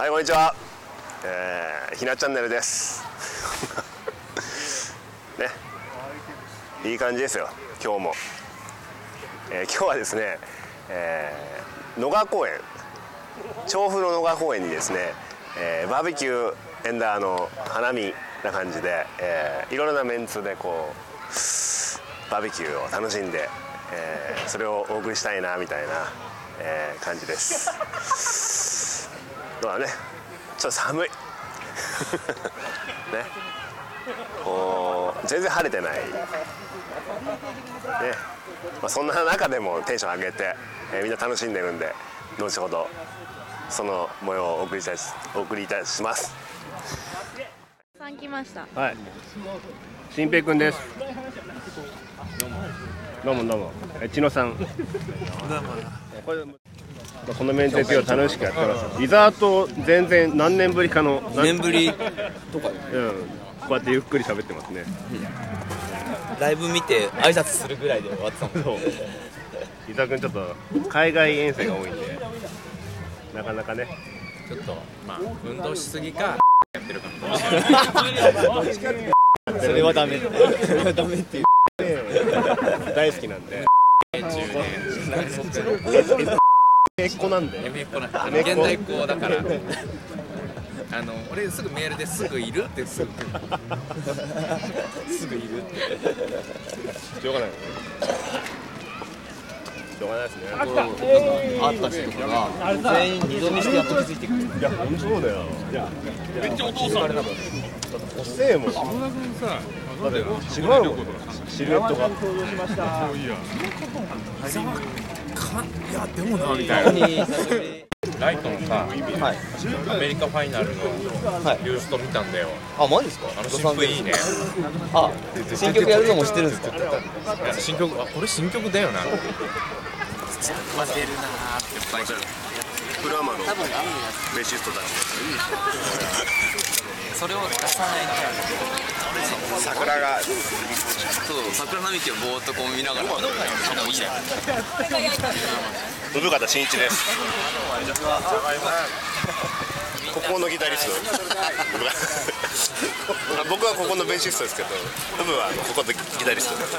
はいこんにちは、えー、ひなチャンネルです。ね。いい感じですよ。今日も、えー、今日はですね、えー、野川公園。調布の野川公園にですね、えー、バーベキューエンダーの花見な感じで、えー、いろいろなメンツでこうバーベキューを楽しんで、えー、それをお送りしたいなみたいな、えー、感じです。まあねちょっと寒い。ね。こう全然晴れてない。ね、まあ、そんな中でもテンション上げて、えー、みんな楽しんでるんで後ほどその模様をお送りいたしお送りいたします。さん来ました。はい。新平くんです。どうも。どうもえ千野さん。これこのメンテ今日楽しくやってます。リザート全然何年ぶりかの2年ぶり？と かうん。こうやってゆっくり喋ってますね。ライブ見て挨拶するぐらいで終わってたもんそう。伊沢君ちょっと海外遠征が多いんでなかなかね。ちょっとまあ運動しすぎかやってるかもしれない。それはダメ。それはダメっていう。大好きなんで10年えっこなんで。エメっ子な現代っ子だから。あの俺すぐメールですぐいるってすぐ。すぐいるって。しょうがないしょうがないですね。会った。人とかが全員二度見してやっと気づいてくる。いや本当そうだよ。いや。めっちゃお父さん。だって遅えも。んだって違うもんシルエットが。かいやでもなみたいなライトのさはいアメリカファイナルのユースト見たんだよあマジですかあの新譜いいねあ新曲やるのも知ってるんですか新曲あこれ新曲だよなま出るなーってプラマのベーシストたちそれを出さないと桜がそう桜並木をぼーっとこう見ながらでもいいね産方真一ですここのギタリスト僕はここのベーシストですけどブブはここのギタリストです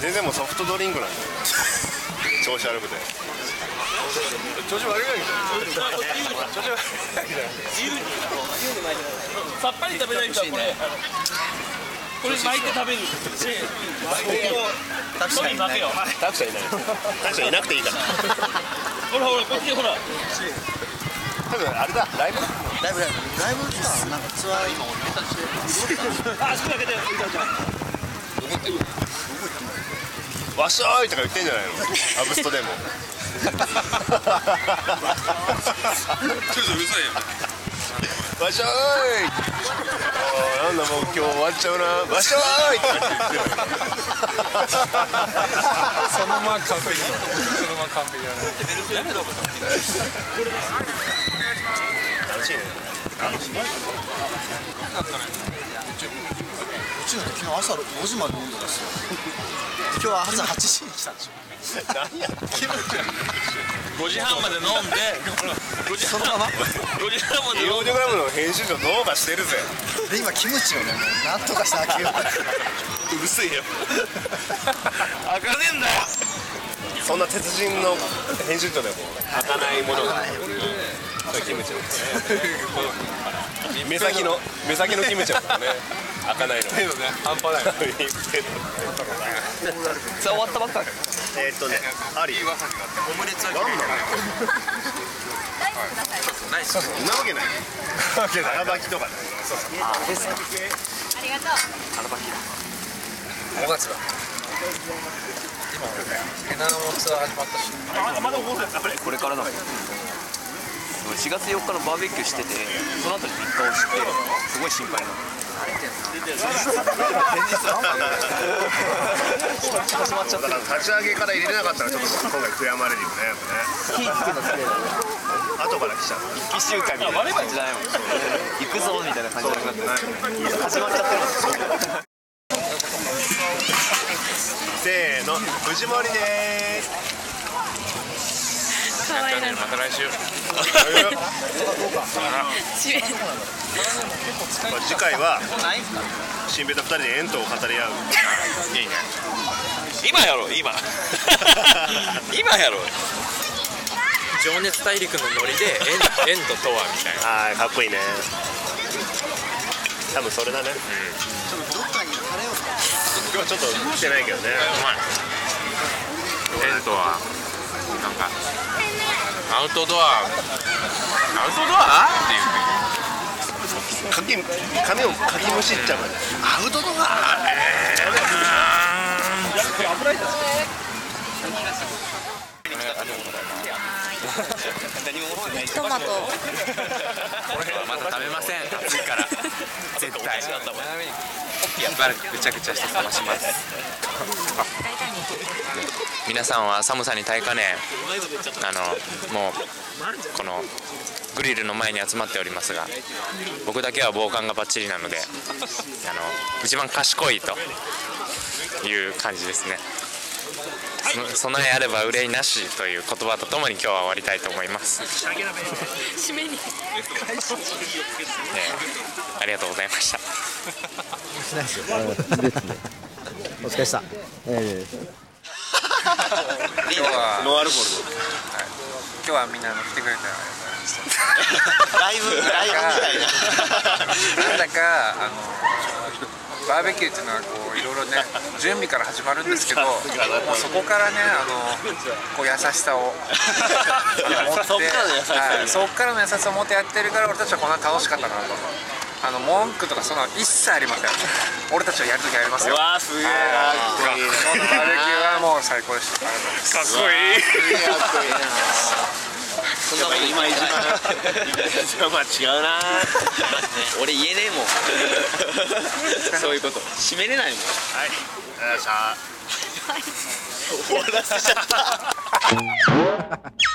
全然もうソフトドリンクなんだよ調子悪くて。調子悪いわけじゃない。調子悪いわけじゃないさっぱり食べない人はこれ。これ巻いて食べる。タクシーに巻けよタクシーいない。タクシーいなくていいから。ほらほらこっちでほら。多分あれだ。ライブライブライブライブさなんかツアー今俺たちあ足だけでわっしょーいとか言ってんじゃないの？アブストでも。ちょっとうるさいよわっしょーい。あーなんだもう今日終わっちゃうな。わっしょーいとか言ってるそのまま完璧そのまま完璧だね。楽しい。ねうちの昨日朝5時まで飲んでたっすよ。今日は朝8時に来たんでしょ何やってんの5時半まで飲んで5時半そのまま5時半まで飲んでグラムの編集長どうかしてるぜで今キムチをねなんとかして開けよううるせえよ開かねえんだよそんな鉄人の編集長でも開かないものがそれキムチの目先の目先のキムチだからね開かないの半端ないさあ終わったばっかえーっとねありオムレツは何なのないっすそんなわけない荒ばきとかね5月だペナのツアー始まったしこれからだもん4月4日のバーベキューしててその後に3日を知ってすごい心配なの。始まっちゃってだから立ち上げから入れなかったらちょっと今回悔やまれるよね火つけのつけぱね後から来ちゃう一週間みたい。な感じじゃないもん行くぞみたいな感じじゃなくなって始まっちゃってるもんせーの藤森です。可愛いな。また来週。次回は新ベタ2人でエントを語り合う。いいね今やろう今。今やろう 情熱大陸のノリでエンエンドとはみたいな。はいかっこいいね。多分それだね。今日はちょっと来てないけどね。うまい。テントはなんかアウトドア。アウトドア？っていうかき髪をかきむしっちゃう。アウトドア？トマト。まだ食べません。暑いから。絶対。しばらくぐちゃぐちゃして冷まします。皆さんは寒さに耐えかね。あのもうこのグリルの前に集まっておりますが僕だけは防寒がバッチリなのであの一番賢いという感じですね。そ備えあれば憂いなしという言葉とともに今日は終わりたいと思います締めにえーありがとうございましたしないですよお疲れしたえ今日はノンアルコール今日はみんなあの来てくれてありがとうございましたライブライブみたいななんだかあのバーベキューっていうのはこういろいろね準備から始まるんですけどもうそこからねあのこう優しさを持ってそっからの優しさはいそっからの優しさを持ってやってるから俺たちはこんな楽しかったなと。あの文句とかそんなの一切ありません。俺たちはやるときやりますよ。わーすげえはい。バーベキューはもう最高でした。かっこいいそんなこと今一番まあ違うな。俺言えねえもんそういうこと。締めれないもん。はい。ありがとうござい。ました終わらせちゃった